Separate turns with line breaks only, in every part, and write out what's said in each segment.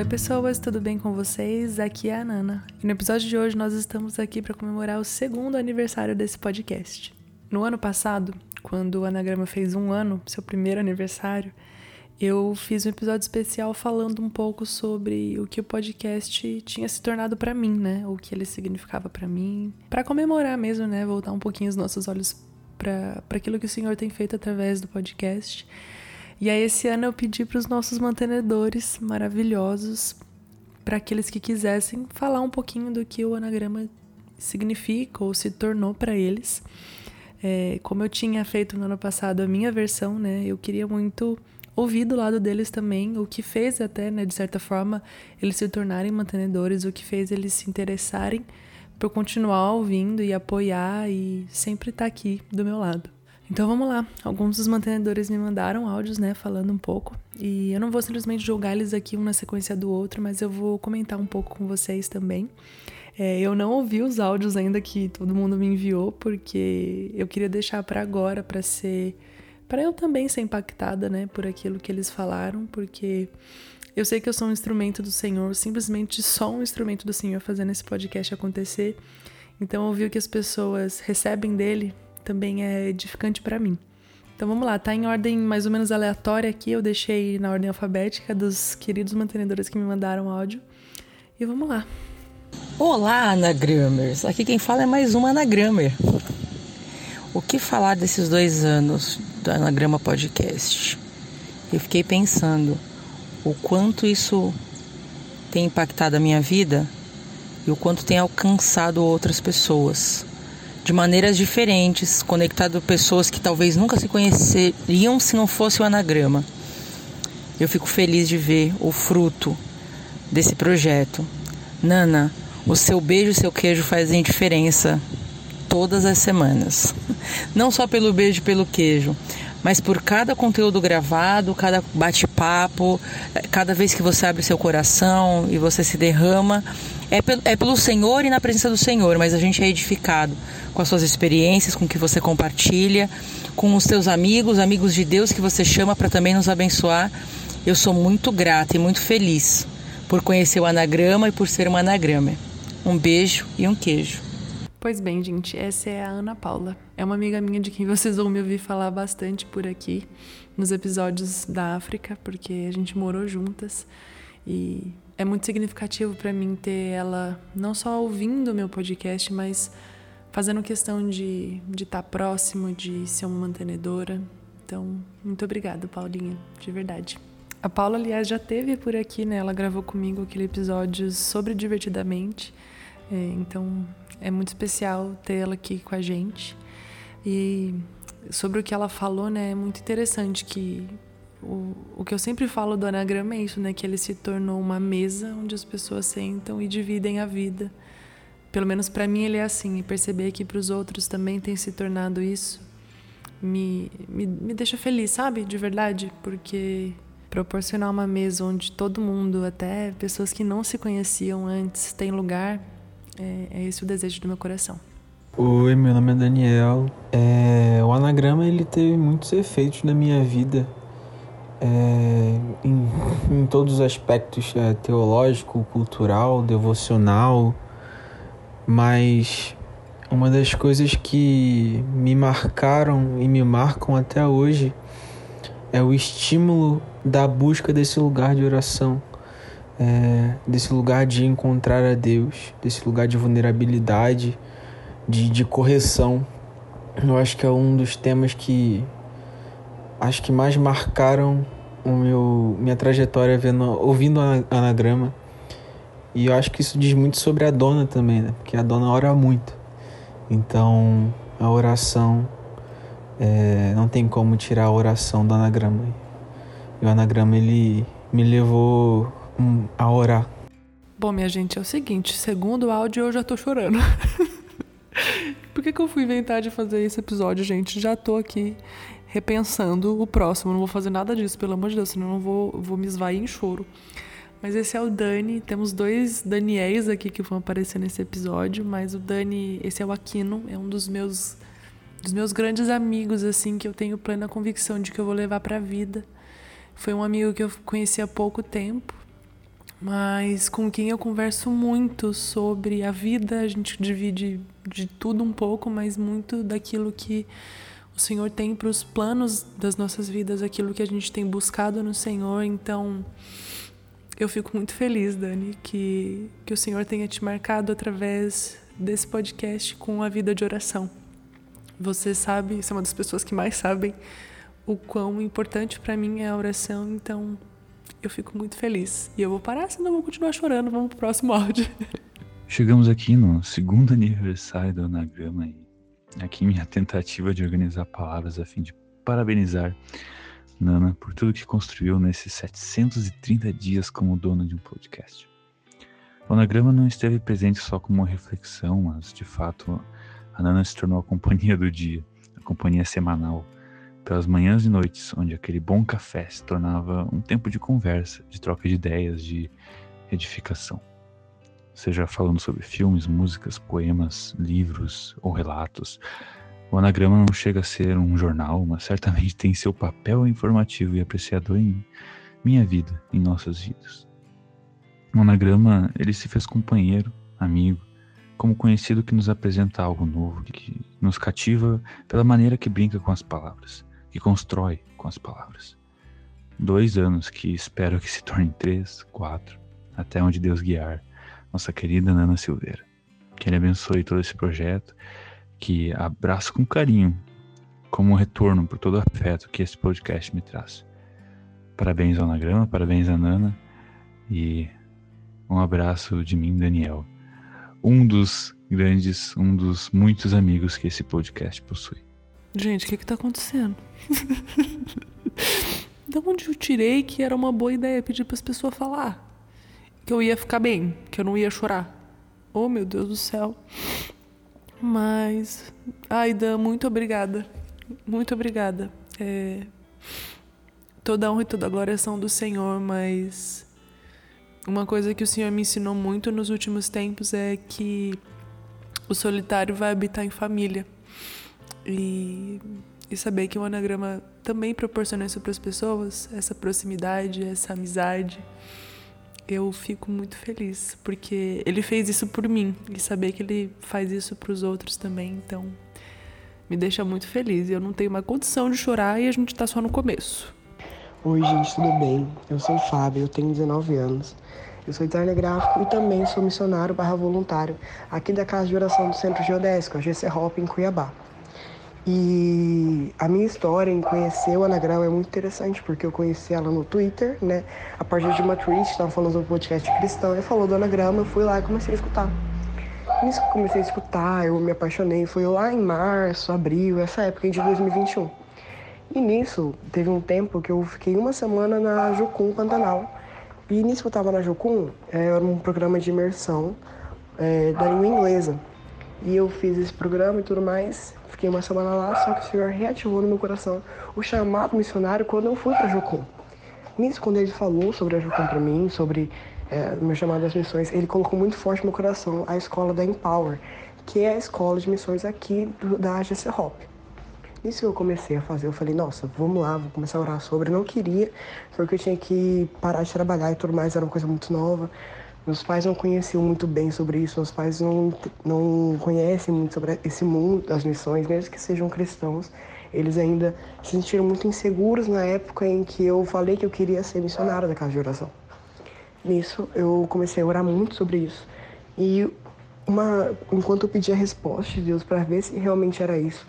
Oi, pessoas, tudo bem com vocês? Aqui é a Nana. E no episódio de hoje nós estamos aqui para comemorar o segundo aniversário desse podcast. No ano passado, quando o Anagrama fez um ano, seu primeiro aniversário, eu fiz um episódio especial falando um pouco sobre o que o podcast tinha se tornado para mim, né? O que ele significava para mim, para comemorar mesmo, né? Voltar um pouquinho os nossos olhos para aquilo que o Senhor tem feito através do podcast. E aí, esse ano eu pedi para os nossos mantenedores maravilhosos, para aqueles que quisessem, falar um pouquinho do que o anagrama significa ou se tornou para eles. É, como eu tinha feito no ano passado a minha versão, né, eu queria muito ouvir do lado deles também o que fez até, né, de certa forma, eles se tornarem mantenedores, o que fez eles se interessarem por continuar ouvindo e apoiar e sempre estar tá aqui do meu lado. Então vamos lá. Alguns dos mantenedores me mandaram áudios, né, falando um pouco. E eu não vou simplesmente jogar eles aqui um na sequência do outro, mas eu vou comentar um pouco com vocês também. É, eu não ouvi os áudios ainda que todo mundo me enviou, porque eu queria deixar para agora, para ser. para eu também ser impactada, né, por aquilo que eles falaram, porque eu sei que eu sou um instrumento do Senhor, simplesmente só um instrumento do Senhor fazendo esse podcast acontecer. Então, ouvir o que as pessoas recebem dele também é edificante para mim. Então vamos lá, tá em ordem mais ou menos aleatória aqui, eu deixei na ordem alfabética dos queridos mantenedores que me mandaram áudio. E vamos lá.
Olá, Anagrammers! Aqui quem fala é mais uma Anagrammer. O que falar desses dois anos do Anagrama Podcast? Eu fiquei pensando o quanto isso tem impactado a minha vida e o quanto tem alcançado outras pessoas de maneiras diferentes, conectado pessoas que talvez nunca se conheceriam se não fosse o anagrama. Eu fico feliz de ver o fruto desse projeto. Nana, o seu beijo e seu queijo fazem diferença todas as semanas. Não só pelo beijo e pelo queijo, mas por cada conteúdo gravado, cada bate-papo, cada vez que você abre seu coração e você se derrama, é, é pelo Senhor e na presença do Senhor, mas a gente é edificado com as suas experiências, com o que você compartilha, com os seus amigos, amigos de Deus que você chama para também nos abençoar. Eu sou muito grata e muito feliz por conhecer o anagrama e por ser uma anagrama. Um beijo e um queijo.
Pois bem, gente, essa é a Ana Paula. É uma amiga minha de quem vocês vão me ouvir falar bastante por aqui, nos episódios da África, porque a gente morou juntas e é muito significativo para mim ter ela não só ouvindo o meu podcast, mas fazendo questão de estar de tá próximo, de ser uma mantenedora. Então, muito obrigada, Paulinha, de verdade. A Paula, aliás, já teve por aqui, né? Ela gravou comigo aquele episódio sobre Divertidamente. É, então, é muito especial ter ela aqui com a gente. E sobre o que ela falou, né, é muito interessante que o, o que eu sempre falo do anagrama é isso, né, que ele se tornou uma mesa onde as pessoas sentam e dividem a vida. Pelo menos para mim ele é assim, e perceber que para os outros também tem se tornado isso me, me, me deixa feliz, sabe? De verdade, porque proporcionar uma mesa onde todo mundo, até pessoas que não se conheciam antes, tem lugar é, é esse o desejo do meu coração.
Oi, meu nome é Daniel. É, o anagrama ele teve muitos efeitos na minha vida, é, em, em, todos os aspectos é, teológico, cultural, devocional, mas uma das coisas que me marcaram e me marcam até hoje é o estímulo da busca desse lugar de oração é, desse lugar de encontrar a Deus, desse lugar de vulnerabilidade, de, de correção. Eu acho que é um dos temas que acho que mais marcaram o meu minha trajetória vendo, ouvindo anagrama. E eu acho que isso diz muito sobre a dona também, né? Porque a dona ora muito. Então, a oração é, não tem como tirar a oração do anagrama. E o anagrama ele me levou a orar.
Bom, minha gente, é o seguinte: segundo o áudio, eu já tô chorando. Por que, que eu fui inventar de fazer esse episódio, gente? Já tô aqui repensando o próximo. Não vou fazer nada disso, pelo amor de Deus, senão eu vou, vou me esvair em choro. Mas esse é o Dani. Temos dois Daniels aqui que vão aparecer nesse episódio, mas o Dani, esse é o Aquino, é um dos meus dos meus grandes amigos assim que eu tenho plena convicção de que eu vou levar para vida. Foi um amigo que eu conheci há pouco tempo mas com quem eu converso muito sobre a vida. A gente divide de tudo um pouco, mas muito daquilo que o Senhor tem para os planos das nossas vidas, aquilo que a gente tem buscado no Senhor. Então, eu fico muito feliz, Dani, que, que o Senhor tenha te marcado através desse podcast com a vida de oração. Você sabe, você é uma das pessoas que mais sabem o quão importante para mim é a oração, então eu fico muito feliz. E eu vou parar, senão eu vou continuar chorando. Vamos pro próximo áudio.
Chegamos aqui no segundo aniversário do Anagrama e aqui minha tentativa de organizar palavras a fim de parabenizar Nana por tudo que construiu nesses 730 dias como dona de um podcast. O Anagrama não esteve presente só como uma reflexão, mas de fato a Nana se tornou a companhia do dia, a companhia semanal, pelas manhãs e noites, onde aquele bom café se tornava um tempo de conversa, de troca de ideias, de edificação. Seja falando sobre filmes, músicas, poemas, livros ou relatos, o anagrama não chega a ser um jornal, mas certamente tem seu papel informativo e apreciador em minha vida, em nossas vidas. O anagrama, ele se fez companheiro, amigo, como conhecido que nos apresenta algo novo, que nos cativa pela maneira que brinca com as palavras, que constrói com as palavras. Dois anos que espero que se tornem três, quatro, até onde Deus guiar nossa querida Nana Silveira. Que Ele abençoe todo esse projeto que abraço com carinho, como um retorno por todo o afeto que esse podcast me traz. Parabéns ao Anagrama, parabéns a Nana e um abraço de mim, Daniel, um dos grandes, um dos muitos amigos que esse podcast possui.
Gente, o que que tá acontecendo? da onde eu tirei que era uma boa ideia pedir para as pessoas falar? Que eu ia ficar bem, que eu não ia chorar. Oh, meu Deus do céu. Mas, Aida, muito obrigada. Muito obrigada. É, toda honra e toda glória são do Senhor, mas uma coisa que o Senhor me ensinou muito nos últimos tempos é que o solitário vai habitar em família. E, e saber que o anagrama também proporciona isso para as pessoas, essa proximidade, essa amizade eu fico muito feliz, porque ele fez isso por mim e saber que ele faz isso para os outros também, então me deixa muito feliz. Eu não tenho uma condição de chorar e a gente está só no começo.
Oi, gente, tudo bem? Eu sou o Fábio, eu tenho 19 anos. Eu sou designer gráfico e também sou missionário barra voluntário aqui da Casa de Oração do Centro Geodésico, a GC Hop, em Cuiabá. E a minha história em conhecer o Anagrama é muito interessante, porque eu conheci ela no Twitter, né? A partir de uma tweet, estava falando do podcast cristão, e falou do Anagrama, eu fui lá e comecei a escutar. Nisso que eu comecei a escutar, eu me apaixonei, foi lá em março, abril, essa época de 2021. E nisso, teve um tempo que eu fiquei uma semana na Jocum Pantanal. E nisso que eu estava na Jocum, é, era um programa de imersão é, da língua inglesa. E eu fiz esse programa e tudo mais. Fiquei uma semana lá, só que o Senhor reativou no meu coração o chamado missionário quando eu fui para Jocum. Nisso, quando ele falou sobre a Jocum para mim, sobre é, meu chamado às missões, ele colocou muito forte no meu coração a escola da Empower, que é a escola de missões aqui do, da AGC Hop. Nisso que eu comecei a fazer, eu falei, nossa, vamos lá, vou começar a orar sobre. Eu não queria, porque eu tinha que parar de trabalhar e tudo mais, era uma coisa muito nova. Meus pais não conheciam muito bem sobre isso, meus pais não, não conhecem muito sobre esse mundo das missões, mesmo que sejam cristãos. Eles ainda se sentiram muito inseguros na época em que eu falei que eu queria ser missionário da casa de oração. Nisso, eu comecei a orar muito sobre isso. E uma, enquanto eu pedi a resposta de Deus para ver se realmente era isso,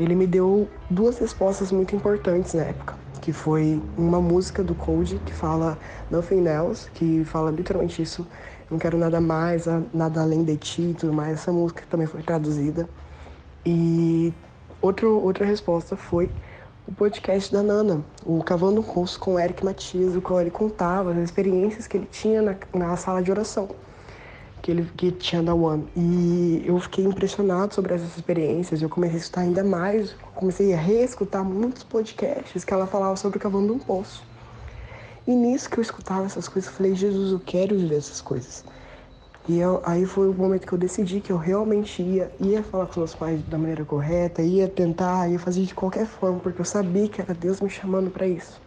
ele me deu duas respostas muito importantes na época que foi uma música do Cold que fala Nothing Else, que fala literalmente isso, não quero nada mais, nada além de ti e tudo mais. Essa música também foi traduzida. E outro, outra resposta foi o podcast da Nana, o Cavando um Curso com o Eric Matias, o qual ele contava as experiências que ele tinha na, na sala de oração que ele que tinha da One. E eu fiquei impressionado sobre essas experiências. Eu comecei a escutar ainda mais, comecei a reescutar muitos podcasts que ela falava sobre cavando um poço. E nisso que eu escutava essas coisas, eu falei, Jesus, eu quero viver essas coisas. E eu, aí foi o momento que eu decidi que eu realmente ia, ia falar com os meus pais da maneira correta, ia tentar, ia fazer de qualquer forma, porque eu sabia que era Deus me chamando para isso.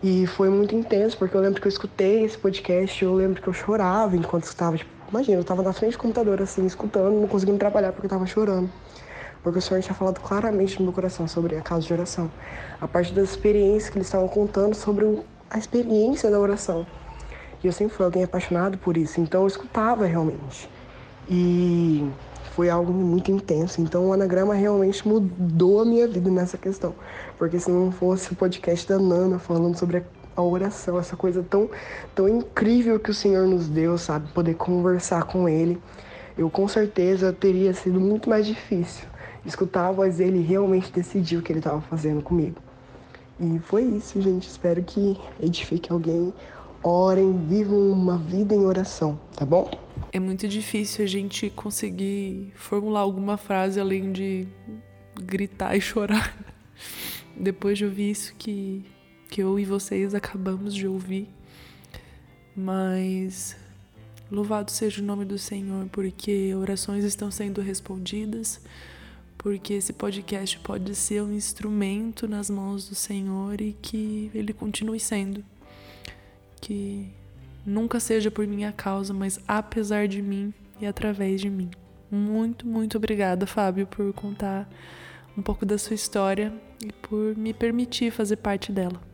E foi muito intenso, porque eu lembro que eu escutei esse podcast, eu lembro que eu chorava enquanto estava, tipo, imagina, eu estava na frente do computador, assim, escutando, não conseguindo trabalhar porque eu estava chorando. Porque o Senhor tinha falado claramente no meu coração sobre a casa de oração. A partir das experiências que eles estavam contando sobre a experiência da oração. E eu sempre fui alguém apaixonado por isso, então eu escutava realmente. E foi algo muito intenso. Então o anagrama realmente mudou a minha vida nessa questão. Porque se não fosse o podcast da Nana falando sobre a oração, essa coisa tão, tão incrível que o Senhor nos deu, sabe? Poder conversar com Ele, eu com certeza teria sido muito mais difícil escutar a voz dele e realmente decidir o que ele estava fazendo comigo. E foi isso, gente. Espero que edifique alguém. Orem, vivam uma vida em oração, tá bom?
É muito difícil a gente conseguir formular alguma frase além de gritar e chorar. Depois de ouvir isso que, que eu e vocês acabamos de ouvir. Mas louvado seja o nome do Senhor, porque orações estão sendo respondidas, porque esse podcast pode ser um instrumento nas mãos do Senhor e que ele continue sendo. Que nunca seja por minha causa, mas apesar de mim e através de mim. Muito, muito obrigada, Fábio, por contar um pouco da sua história e por me permitir fazer parte dela.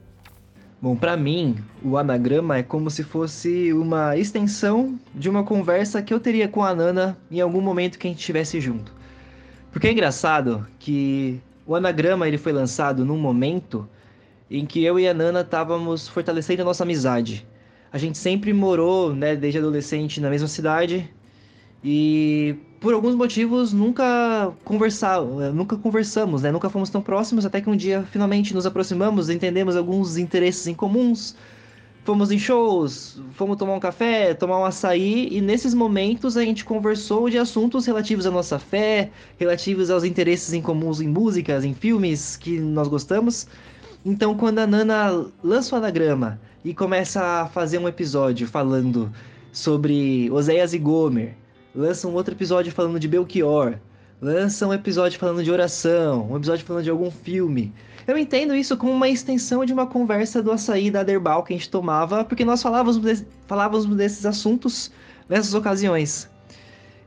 Bom, para mim, o anagrama é como se fosse uma extensão de uma conversa que eu teria com a Nana em algum momento que a gente estivesse junto. Porque é engraçado que o anagrama ele foi lançado num momento em que eu e a Nana estávamos fortalecendo a nossa amizade a gente sempre morou, né, desde adolescente na mesma cidade e por alguns motivos nunca conversar, nunca conversamos, né? Nunca fomos tão próximos até que um dia finalmente nos aproximamos, entendemos alguns interesses em comuns. Fomos em shows, fomos tomar um café, tomar um açaí, e nesses momentos a gente conversou de assuntos relativos à nossa fé, relativos aos interesses em comuns em músicas, em filmes que nós gostamos. Então, quando a Nana lança o anagrama e começa a fazer um episódio falando sobre Oséias e Gomer, lança um outro episódio falando de Belchior, lança um episódio falando de oração, um episódio falando de algum filme. Eu entendo isso como uma extensão de uma conversa do açaí da Aderbal que a gente tomava, porque nós falávamos, de, falávamos desses assuntos nessas ocasiões.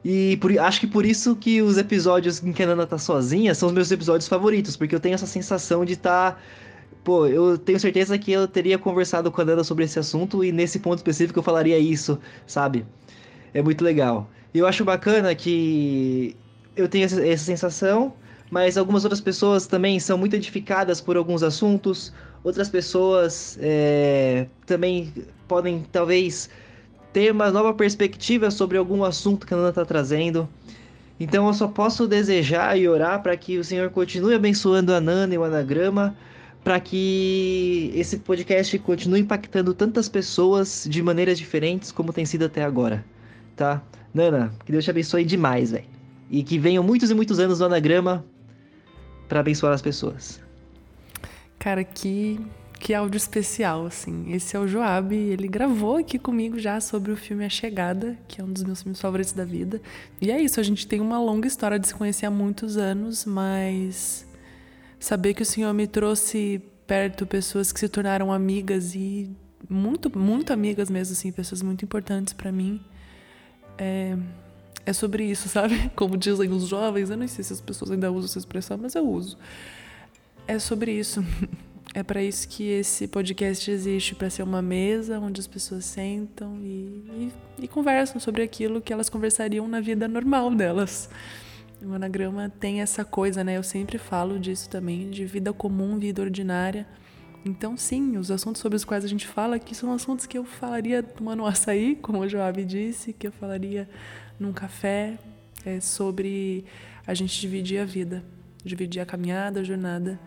E por, acho que por isso que os episódios em que a Nana tá sozinha são os meus episódios favoritos, porque eu tenho essa sensação de estar tá pô, eu tenho certeza que eu teria conversado com a Nana sobre esse assunto e nesse ponto específico eu falaria isso, sabe? É muito legal. Eu acho bacana que eu tenho essa, essa sensação, mas algumas outras pessoas também são muito edificadas por alguns assuntos, outras pessoas é, também podem talvez ter uma nova perspectiva sobre algum assunto que a Nana está trazendo. Então eu só posso desejar e orar para que o Senhor continue abençoando a Nana e o anagrama para que esse podcast continue impactando tantas pessoas de maneiras diferentes como tem sido até agora, tá? Nana, que Deus te abençoe demais, velho. E que venham muitos e muitos anos no anagrama para abençoar as pessoas.
Cara, que que áudio especial, assim. Esse é o Joab, ele gravou aqui comigo já sobre o filme A Chegada, que é um dos meus filmes favoritos da vida. E é isso, a gente tem uma longa história de se conhecer há muitos anos, mas saber que o Senhor me trouxe perto pessoas que se tornaram amigas e muito, muito amigas mesmo, assim, pessoas muito importantes para mim. É, é sobre isso, sabe? Como dizem os jovens, eu não sei se as pessoas ainda usam essa expressão, mas eu uso. É sobre isso. É para isso que esse podcast existe, para ser uma mesa onde as pessoas sentam e, e, e conversam sobre aquilo que elas conversariam na vida normal delas. O anagrama tem essa coisa, né? Eu sempre falo disso também, de vida comum, vida ordinária. Então, sim, os assuntos sobre os quais a gente fala aqui são assuntos que eu falaria tomando um açaí, como o Joab disse, que eu falaria num café, é sobre a gente dividir a vida, dividir a caminhada, a jornada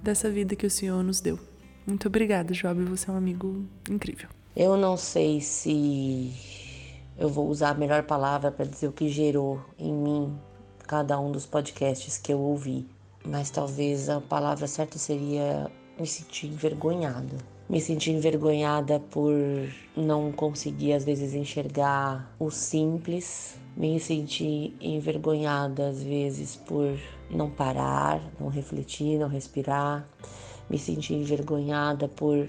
dessa vida que o Senhor nos deu. Muito obrigada, Joab, você é um amigo incrível.
Eu não sei se eu vou usar a melhor palavra para dizer o que gerou em mim cada um dos podcasts que eu ouvi, mas talvez a palavra certa seria me sentir envergonhada. Me sentir envergonhada por não conseguir às vezes enxergar o simples, me sentir envergonhada às vezes por não parar, não refletir, não respirar, me sentir envergonhada por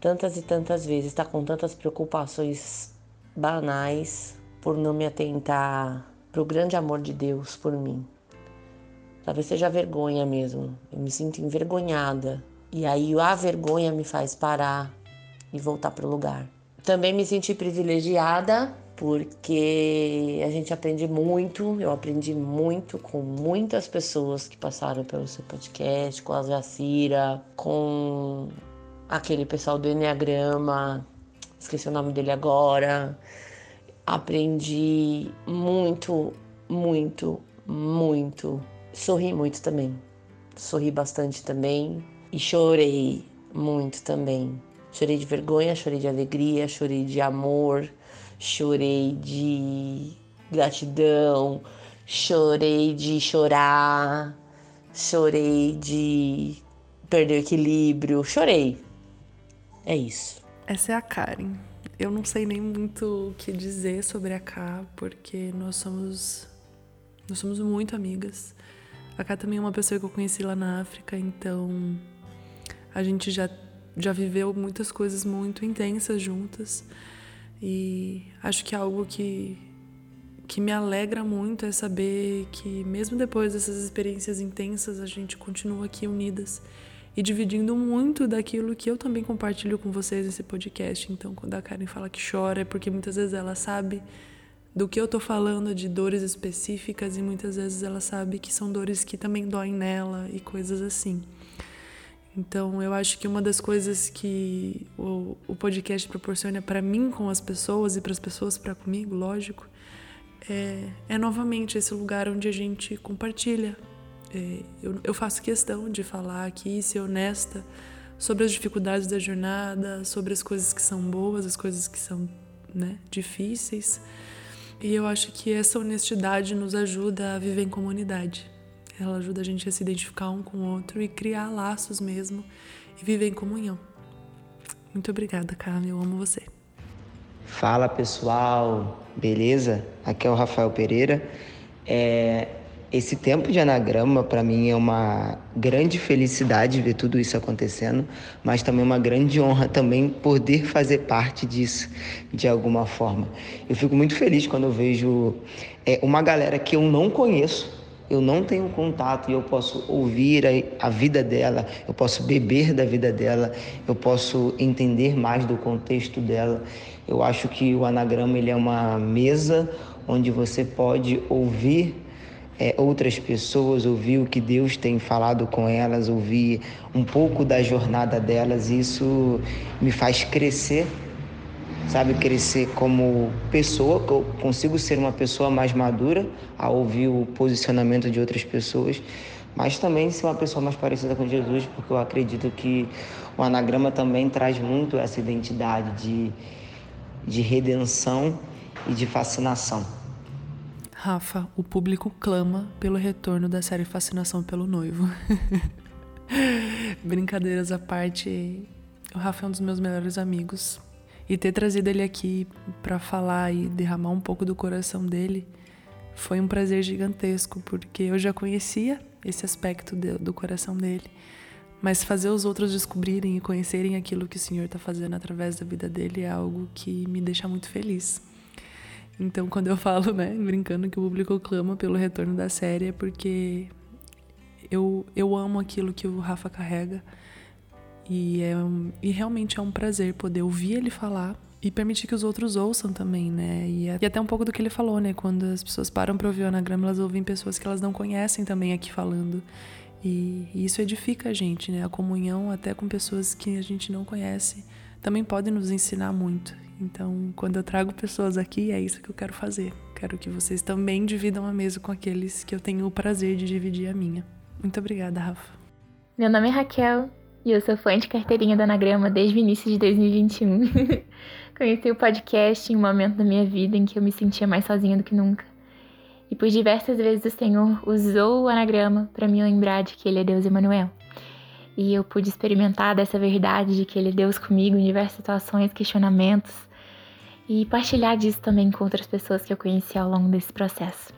tantas e tantas vezes, está com tantas preocupações banais por não me atentar para o grande amor de Deus por mim. Talvez seja vergonha mesmo. Eu me sinto envergonhada. E aí a vergonha me faz parar e voltar para o lugar. Também me senti privilegiada porque a gente aprende muito. Eu aprendi muito com muitas pessoas que passaram pelo seu podcast, com a Jacira, com aquele pessoal do Enneagrama, esqueci o nome dele agora. Aprendi muito, muito, muito. Sorri muito também. Sorri bastante também. E chorei muito também. Chorei de vergonha, chorei de alegria, chorei de amor, chorei de gratidão, chorei de chorar, chorei de perder equilíbrio, chorei. É isso.
Essa é a Karen. Eu não sei nem muito o que dizer sobre a K, porque nós somos nós somos muito amigas. A K também é uma pessoa que eu conheci lá na África, então a gente já já viveu muitas coisas muito intensas juntas e acho que algo que que me alegra muito é saber que mesmo depois dessas experiências intensas a gente continua aqui unidas e dividindo muito daquilo que eu também compartilho com vocês nesse podcast. Então, quando a Karen fala que chora é porque muitas vezes ela sabe do que eu tô falando, de dores específicas, e muitas vezes ela sabe que são dores que também doem nela e coisas assim. Então, eu acho que uma das coisas que o, o podcast proporciona para mim com as pessoas e para as pessoas para comigo, lógico, é, é, novamente esse lugar onde a gente compartilha. É, eu, eu faço questão de falar aqui, ser honesta sobre as dificuldades da jornada, sobre as coisas que são boas, as coisas que são né, difíceis. E eu acho que essa honestidade nos ajuda a viver em comunidade. Ela ajuda a gente a se identificar um com o outro e criar laços mesmo e viver em comunhão. Muito obrigada, Carla. Eu amo você.
Fala pessoal, beleza? Aqui é o Rafael Pereira. É, esse tempo de anagrama para mim é uma grande felicidade ver tudo isso acontecendo, mas também uma grande honra também poder fazer parte disso de alguma forma. Eu fico muito feliz quando eu vejo é, uma galera que eu não conheço eu não tenho contato e eu posso ouvir a, a, vida dela, eu posso beber da vida dela, eu posso entender mais do contexto dela. Eu acho que o anagrama ele é uma mesa onde você pode ouvir é, outras pessoas, ouvir o que Deus tem falado com elas, ouvir um pouco da jornada delas. Isso me faz crescer sabe, crescer como pessoa, que eu consigo ser uma pessoa mais madura ao ouvir o posicionamento de outras pessoas, mas também ser uma pessoa mais parecida com Jesus, porque eu acredito que o anagrama também traz muito essa identidade de, de redenção e de fascinação.
Rafa, o público clama pelo retorno da série Fascinação pelo Noivo. Brincadeiras à parte, o Rafa é um dos meus melhores amigos. E ter trazido ele aqui para falar e derramar um pouco do coração dele foi um prazer gigantesco, porque eu já conhecia esse aspecto de, do coração dele, mas fazer os outros descobrirem e conhecerem aquilo que o Senhor está fazendo através da vida dele é algo que me deixa muito feliz. Então, quando eu falo, né, brincando que o público clama pelo retorno da série, é porque eu, eu amo aquilo que o Rafa carrega e, é e realmente é um prazer poder ouvir ele falar e permitir que os outros ouçam também, né? E, e até um pouco do que ele falou, né? Quando as pessoas param para ouvir o anagrama, elas ouvem pessoas que elas não conhecem também aqui falando. E, e, isso edifica a gente, né? A comunhão até com pessoas que a gente não conhece também pode nos ensinar muito. Então, quando eu trago pessoas aqui, é isso que eu quero fazer. Quero que vocês também dividam a mesa com aqueles que eu tenho o prazer de dividir a minha. Muito obrigada, Rafa.
Meu nome é Raquel e eu sou fã de carteirinha do Anagrama desde o início de 2021. Conheci o podcast em um momento da minha vida em que eu me sentia mais sozinha do que nunca. E por diversas vezes o Senhor usou o anagrama para me lembrar de que Ele é Deus Emanuel. E eu pude experimentar dessa verdade de que Ele é Deus comigo em diversas situações, questionamentos, e partilhar disso também com outras pessoas que eu conheci ao longo desse processo.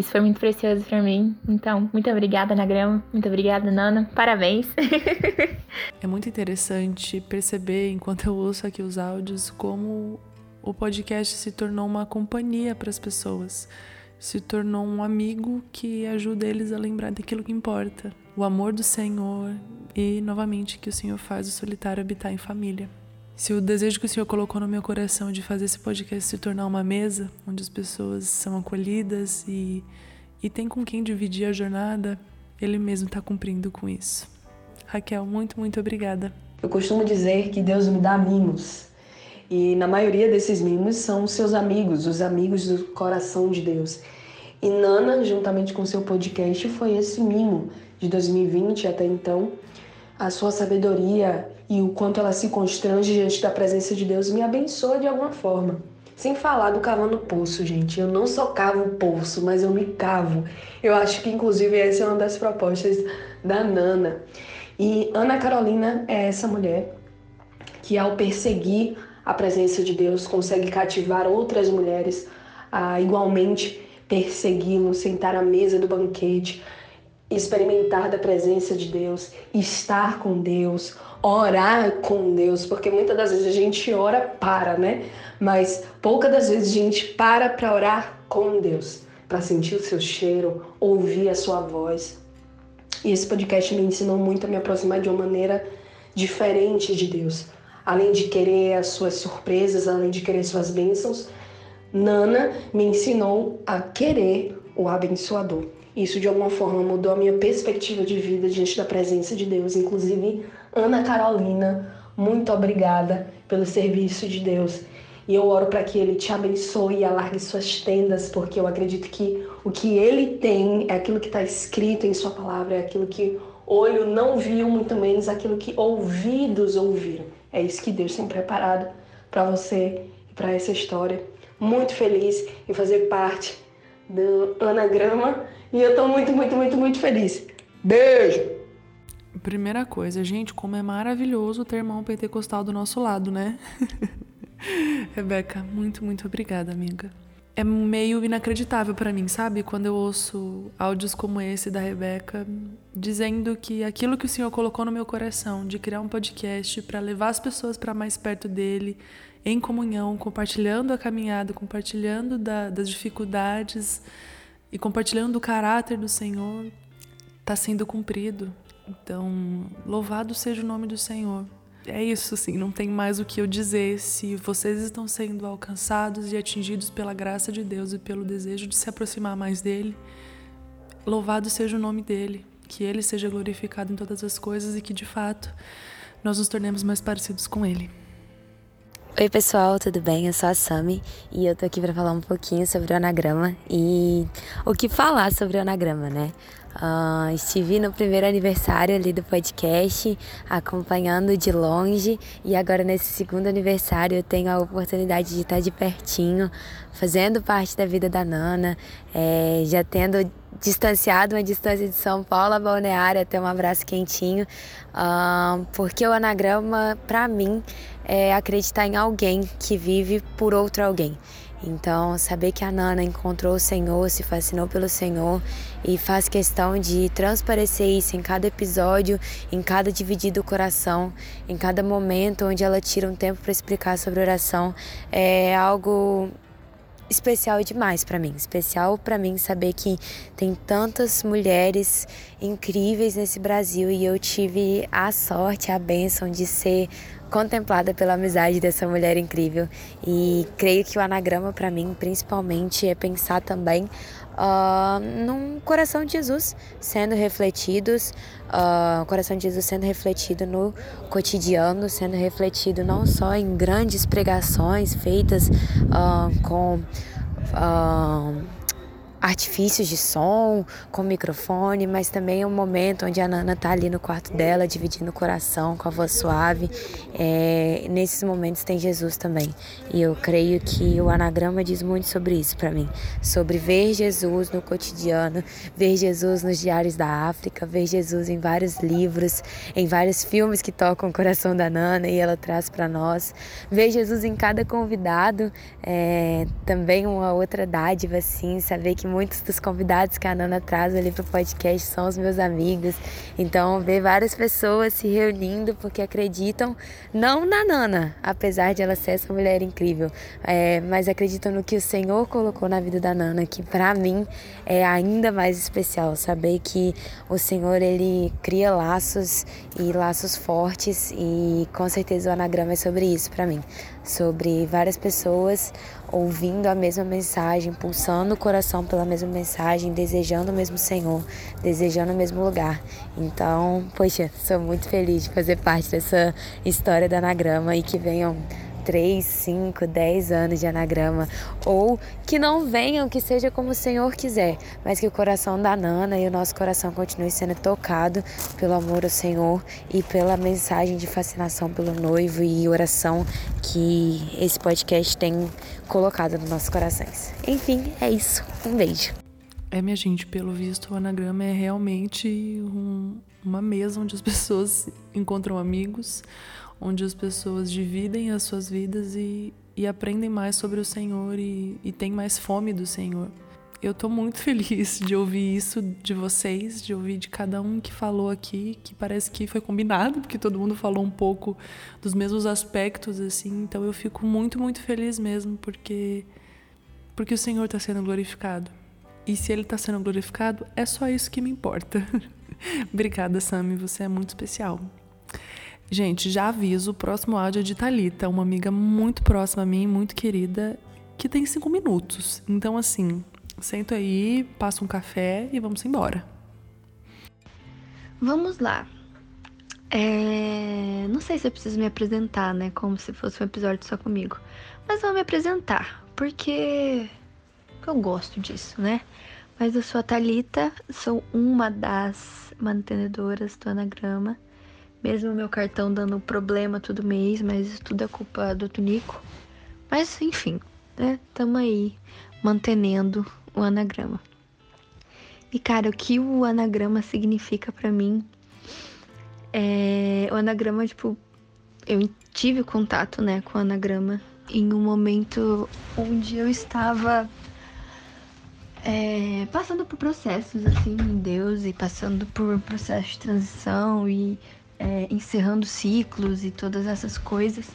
Isso foi muito precioso para mim. Então, muito obrigada, Anagrama. Muito obrigada, Nana. Parabéns.
é muito interessante perceber, enquanto eu ouço aqui os áudios, como o podcast se tornou uma companhia para as pessoas. Se tornou um amigo que ajuda eles a lembrar daquilo que importa. O amor do Senhor e, novamente, que o Senhor faz o solitário habitar em família. Se o desejo que o Senhor colocou no meu coração de fazer esse podcast se tornar uma mesa onde as pessoas são acolhidas e, e tem com quem dividir a jornada, Ele mesmo está cumprindo com isso. Raquel, muito, muito obrigada.
Eu costumo dizer que Deus me dá mimos. E na maioria desses mimos são seus amigos, os amigos do coração de Deus. E Nana, juntamente com seu podcast, foi esse mimo de 2020 até então. A sua sabedoria e o quanto ela se constrange diante da presença de Deus me abençoa de alguma forma. Sem falar do cavando poço, gente. Eu não só cavo o poço, mas eu me cavo. Eu acho que, inclusive, essa é uma das propostas da Nana. E Ana Carolina é essa mulher que, ao perseguir a presença de Deus, consegue cativar outras mulheres a igualmente persegui-lo, sentar à mesa do banquete, experimentar da presença de Deus, estar com Deus, orar com Deus, porque muitas das vezes a gente ora para, né? Mas poucas das vezes a gente para para orar com Deus, para sentir o seu cheiro, ouvir a sua voz. E esse podcast me ensinou muito a me aproximar de uma maneira diferente de Deus. Além de querer as suas surpresas, além de querer suas bênçãos, Nana me ensinou a querer o abençoador. Isso de alguma forma mudou a minha perspectiva de vida diante da presença de Deus, inclusive Ana Carolina, muito obrigada pelo serviço de Deus. E eu oro para que Ele te abençoe e alargue suas tendas, porque eu acredito que o que Ele tem é aquilo que está escrito em Sua palavra, é aquilo que olho não viu, muito menos aquilo que ouvidos ouviram. É isso que Deus tem preparado para você e para essa história. Muito feliz em fazer parte do anagrama e eu estou muito, muito, muito, muito feliz. Beijo!
Primeira coisa, gente, como é maravilhoso ter irmão pentecostal do nosso lado, né? Rebeca, muito, muito obrigada, amiga. É meio inacreditável para mim, sabe? Quando eu ouço áudios como esse da Rebeca dizendo que aquilo que o Senhor colocou no meu coração de criar um podcast para levar as pessoas para mais perto dele, em comunhão, compartilhando a caminhada, compartilhando da, das dificuldades e compartilhando o caráter do Senhor, está sendo cumprido. Então, louvado seja o nome do Senhor. É isso, assim, não tem mais o que eu dizer. Se vocês estão sendo alcançados e atingidos pela graça de Deus e pelo desejo de se aproximar mais dele, louvado seja o nome dele. Que ele seja glorificado em todas as coisas e que, de fato, nós nos tornemos mais parecidos com ele.
Oi pessoal, tudo bem? Eu sou a Sami e eu tô aqui para falar um pouquinho sobre o anagrama e o que falar sobre o anagrama, né? Uh, estive no primeiro aniversário ali do podcast, acompanhando de longe, e agora nesse segundo aniversário eu tenho a oportunidade de estar de pertinho, fazendo parte da vida da Nana, é, já tendo distanciado uma distância de São Paulo a Balneário, até um abraço quentinho, porque o anagrama, para mim, é acreditar em alguém que vive por outro alguém. Então, saber que a Nana encontrou o Senhor, se fascinou pelo Senhor e faz questão de transparecer isso em cada episódio, em cada dividido coração, em cada momento onde ela tira um tempo para explicar sobre oração, é algo especial demais para mim. Especial para mim saber que tem tantas mulheres incríveis nesse Brasil e eu tive a sorte, a bênção de ser contemplada pela amizade dessa mulher incrível. E creio que o anagrama, para mim, principalmente, é pensar também uh, num coração de Jesus sendo refletidos, uh, coração de Jesus sendo refletido no cotidiano, sendo refletido não só em grandes pregações feitas uh, com artifícios de som, com microfone, mas também é um momento onde a Nana tá ali no quarto dela, dividindo o coração com a voz suave. É, nesses momentos tem Jesus também. E eu creio que o anagrama diz muito sobre isso para mim, sobre ver Jesus no cotidiano, ver Jesus nos diários da África, ver Jesus em vários livros, em vários filmes que tocam o coração da Nana e ela traz para nós, ver Jesus em cada convidado, é, também uma outra dádiva assim, saber que muitos dos convidados que a Nana traz ali pro podcast são os meus amigos. Então, ver várias pessoas se reunindo porque acreditam não na Nana, apesar de ela ser essa mulher incrível, é, mas acreditam no que o Senhor colocou na vida da Nana, que para mim é ainda mais especial saber que o Senhor ele cria laços e laços fortes e com certeza o anagrama é sobre isso para mim, sobre várias pessoas ouvindo a mesma mensagem, pulsando o coração pela mesma mensagem, desejando o mesmo Senhor, desejando o mesmo lugar. Então, poxa, sou muito feliz de fazer parte dessa história do anagrama e que venham 3, 5, 10 anos de anagrama, ou que não venham, que seja como o Senhor quiser, mas que o coração da Nana e o nosso coração continue sendo tocado pelo amor ao Senhor e pela mensagem de fascinação pelo noivo e oração que esse podcast tem colocado nos nossos corações. Enfim, é isso. Um beijo.
É, minha gente, pelo visto, o anagrama é realmente um, uma mesa onde as pessoas encontram amigos, onde as pessoas dividem as suas vidas e, e aprendem mais sobre o Senhor e, e têm mais fome do Senhor. Eu tô muito feliz de ouvir isso de vocês, de ouvir de cada um que falou aqui, que parece que foi combinado, porque todo mundo falou um pouco dos mesmos aspectos, assim. Então eu fico muito, muito feliz mesmo, porque, porque o Senhor está sendo glorificado. E se ele está sendo glorificado, é só isso que me importa. Obrigada, Sami, você é muito especial. Gente, já aviso, o próximo áudio é de Talita, uma amiga muito próxima a mim, muito querida, que tem cinco minutos. Então, assim, senta aí, passa um café e vamos embora.
Vamos lá. É... Não sei se eu preciso me apresentar, né? Como se fosse um episódio só comigo. Mas vou me apresentar, porque eu gosto disso, né? Mas eu sou a Thalita, sou uma das mantenedoras do anagrama. Mesmo meu cartão dando problema todo mês, mas tudo é culpa do Tunico. Mas enfim, né? Tamo aí mantenendo o anagrama. E cara, o que o anagrama significa para mim é o anagrama, tipo, eu tive contato, né, com o anagrama em um momento onde eu estava é, passando por processos assim em Deus e passando por processo de transição e é, encerrando ciclos e todas essas coisas.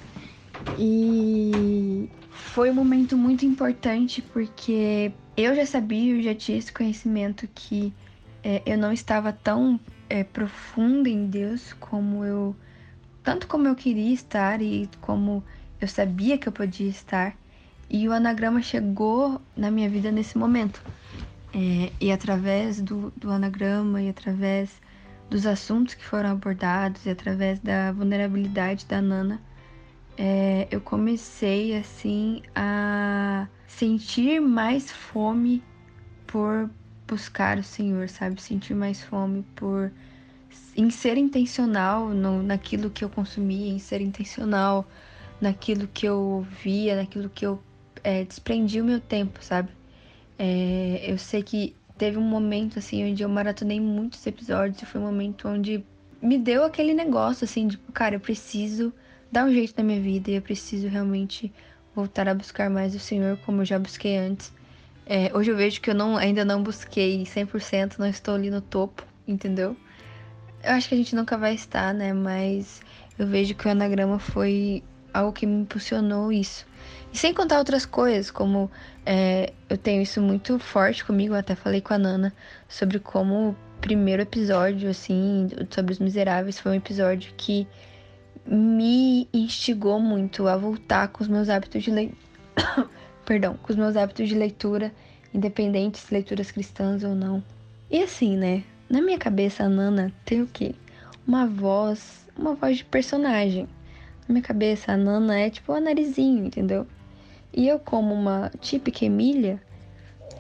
E foi um momento muito importante porque eu já sabia, eu já tinha esse conhecimento que é, eu não estava tão é, profunda em Deus como eu. tanto como eu queria estar e como eu sabia que eu podia estar. E o anagrama chegou na minha vida nesse momento. É, e através do, do anagrama e através dos assuntos que foram abordados e através da vulnerabilidade da Nana, é, eu comecei assim a sentir mais fome por buscar o Senhor, sabe? Sentir mais fome por em ser intencional no, naquilo que eu consumia, em ser intencional naquilo que eu via, naquilo que eu é, desprendi o meu tempo, sabe? É, eu sei que teve um momento assim onde eu maratonei muitos episódios e foi um momento onde me deu aquele negócio assim de, cara, eu preciso dar um jeito na minha vida e eu preciso realmente voltar a buscar mais o Senhor como eu já busquei antes. É, hoje eu vejo que eu não, ainda não busquei 100%, não estou ali no topo, entendeu? Eu acho que a gente nunca vai estar, né? Mas eu vejo que o anagrama foi algo que me impulsionou isso. E sem contar outras coisas, como é, eu tenho isso muito forte comigo, até falei com a Nana sobre como o primeiro episódio, assim, sobre os miseráveis, foi um episódio que me instigou muito a voltar com os meus hábitos de leitura. Perdão, com os meus hábitos de leitura, independentes leituras cristãs ou não. E assim, né? Na minha cabeça, a Nana tem o quê? Uma voz, uma voz de personagem. Na minha cabeça, a Nana é tipo o narizinho, entendeu? E eu, como uma típica Emília,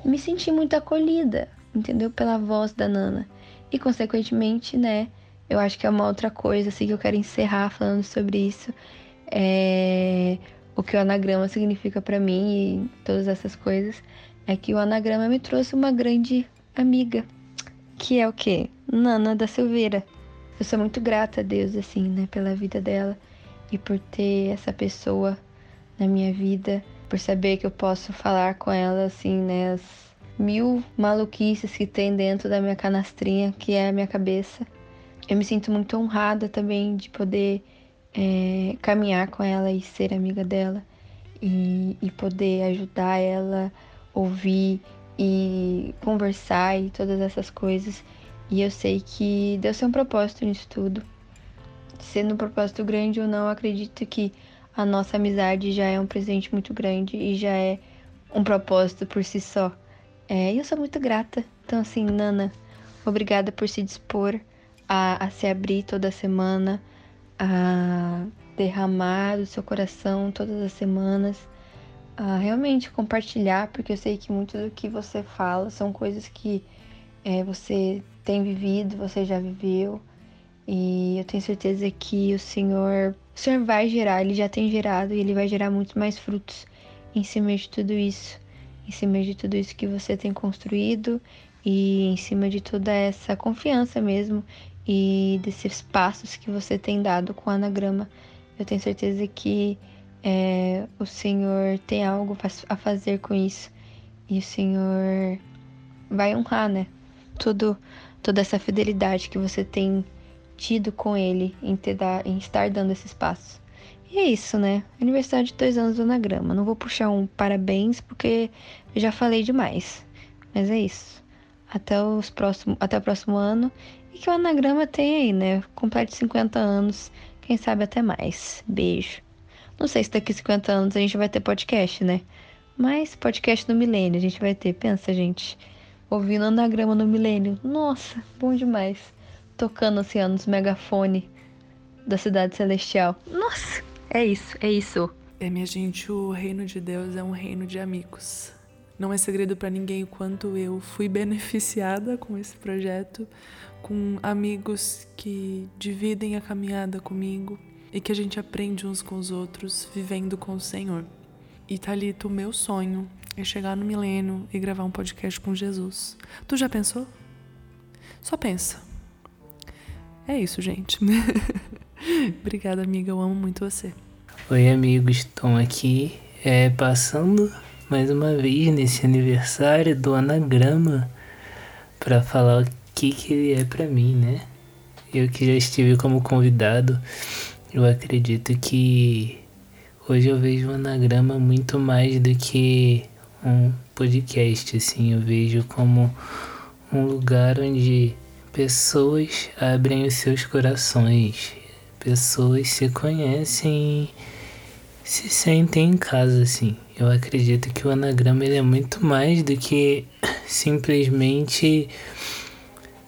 me senti muito acolhida, entendeu? Pela voz da Nana. E, consequentemente, né? Eu acho que é uma outra coisa, assim, que eu quero encerrar falando sobre isso. É... O que o anagrama significa para mim e todas essas coisas. É que o anagrama me trouxe uma grande amiga. Que é o quê? Nana da Silveira. Eu sou muito grata a Deus, assim, né? Pela vida dela. E por ter essa pessoa na minha vida por saber que eu posso falar com ela assim, né, as, mil maluquices que tem dentro da minha canastrinha, que é a minha cabeça. Eu me sinto muito honrada também de poder é, caminhar com ela e ser amiga dela e, e poder ajudar ela, ouvir e conversar e todas essas coisas. E eu sei que Deus tem um propósito nisso tudo. Sendo um propósito grande ou não, acredito que a nossa amizade já é um presente muito grande e já é um propósito por si só. É, e eu sou muito grata. Então, assim, Nana, obrigada por se dispor a, a se abrir toda semana, a derramar do seu coração todas as semanas, a realmente compartilhar, porque eu sei que muito do que você fala são coisas que é, você tem vivido, você já viveu, e eu tenho certeza que o Senhor, o Senhor vai gerar, ele já tem gerado e ele vai gerar muito mais frutos em cima de tudo isso, em cima de tudo isso que você tem construído e em cima de toda essa confiança mesmo e desses passos que você tem dado com o anagrama. Eu tenho certeza que é, o Senhor tem algo a fazer com isso e o Senhor vai honrar, né? Tudo, toda essa fidelidade que você tem tido com Ele em, ter, em estar dando esses passos. E é isso, né? Aniversário de dois anos do Anagrama. Não vou puxar um parabéns porque já falei demais. Mas é isso. Até, os próximo, até o próximo ano e que o anagrama tem aí, né? Complete 50 anos, quem sabe até mais. Beijo. Não sei se daqui 50 anos a gente vai ter podcast, né? Mas podcast no milênio a gente vai ter. Pensa, gente. Ouvindo anagrama no milênio. Nossa, bom demais. Tocando assim, nos megafone da cidade celestial. Nossa, é isso, é isso.
É, minha gente, o reino de Deus é um reino de amigos. Não é segredo para ninguém o quanto eu fui beneficiada com esse projeto, com amigos que dividem a caminhada comigo e que a gente aprende uns com os outros vivendo com o Senhor. E Thalita, o meu sonho é chegar no milênio e gravar um podcast com Jesus. Tu já pensou? Só pensa. É isso, gente. Obrigada, amiga. Eu amo muito você.
Oi, amigos. Estão aqui é, passando mais uma vez nesse aniversário do anagrama para falar o que, que ele é para mim, né? Eu que já estive como convidado, eu acredito que hoje eu vejo o anagrama muito mais do que um podcast, assim, eu vejo como um lugar onde pessoas abrem os seus corações, pessoas se conhecem e se sentem em casa, assim. Eu acredito que o anagrama ele é muito mais do que simplesmente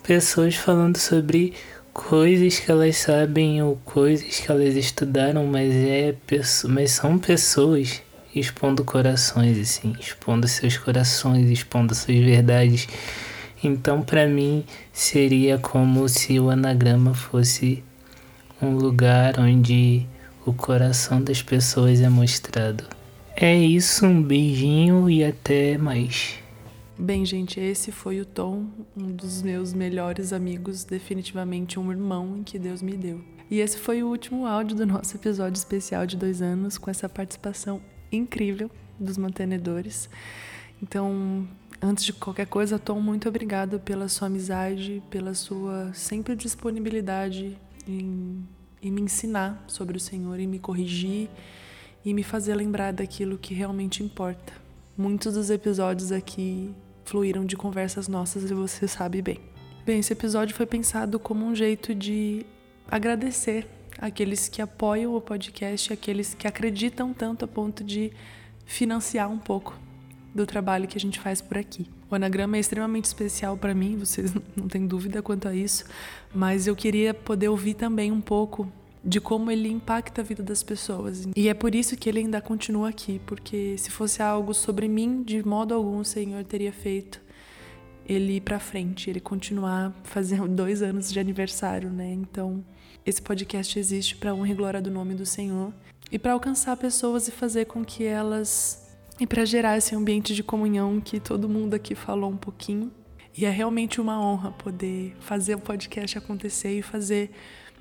pessoas falando sobre coisas que elas sabem ou coisas que elas estudaram, mas é mas são pessoas expondo corações assim, expondo seus corações, expondo suas verdades. Então, para mim, seria como se o anagrama fosse um lugar onde o coração das pessoas é mostrado. É isso, um beijinho e até mais.
Bem, gente, esse foi o Tom, um dos meus melhores amigos, definitivamente um irmão que Deus me deu. E esse foi o último áudio do nosso episódio especial de dois anos, com essa participação incrível dos mantenedores. Então, antes de qualquer coisa, Tom, muito obrigado pela sua amizade, pela sua sempre disponibilidade em, em me ensinar sobre o Senhor, em me corrigir e me fazer lembrar daquilo que realmente importa. Muitos dos episódios aqui fluíram de conversas nossas e você sabe bem. Bem, esse episódio foi pensado como um jeito de agradecer aqueles que apoiam o podcast, aqueles que acreditam tanto a ponto de financiar um pouco do trabalho que a gente faz por aqui. O anagrama é extremamente especial para mim, vocês não têm dúvida quanto a isso, mas eu queria poder ouvir também um pouco de como ele impacta a vida das pessoas. E é por isso que ele ainda continua aqui, porque se fosse algo sobre mim, de modo algum o Senhor teria feito ele ir para frente, ele continuar fazendo dois anos de aniversário, né? Então, esse podcast existe para honra e glória do nome do Senhor e para alcançar pessoas e fazer com que elas e para gerar esse ambiente de comunhão que todo mundo aqui falou um pouquinho. E é realmente uma honra poder fazer o podcast acontecer e fazer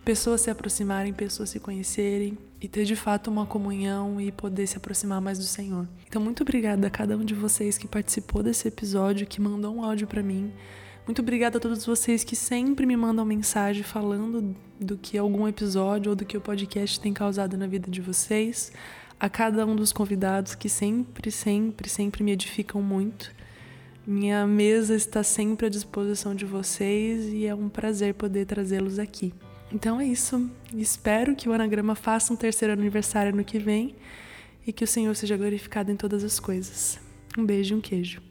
pessoas se aproximarem, pessoas se conhecerem e ter de fato uma comunhão e poder se aproximar mais do Senhor. Então, muito obrigada a cada um de vocês que participou desse episódio, que mandou um áudio para mim. Muito obrigada a todos vocês que sempre me mandam mensagem falando do que algum episódio ou do que o podcast tem causado na vida de vocês. A cada um dos convidados que sempre, sempre, sempre me edificam muito. Minha mesa está sempre à disposição de vocês e é um prazer poder trazê-los aqui. Então é isso. Espero que o Anagrama faça um terceiro aniversário no que vem e que o Senhor seja glorificado em todas as coisas. Um beijo e um queijo.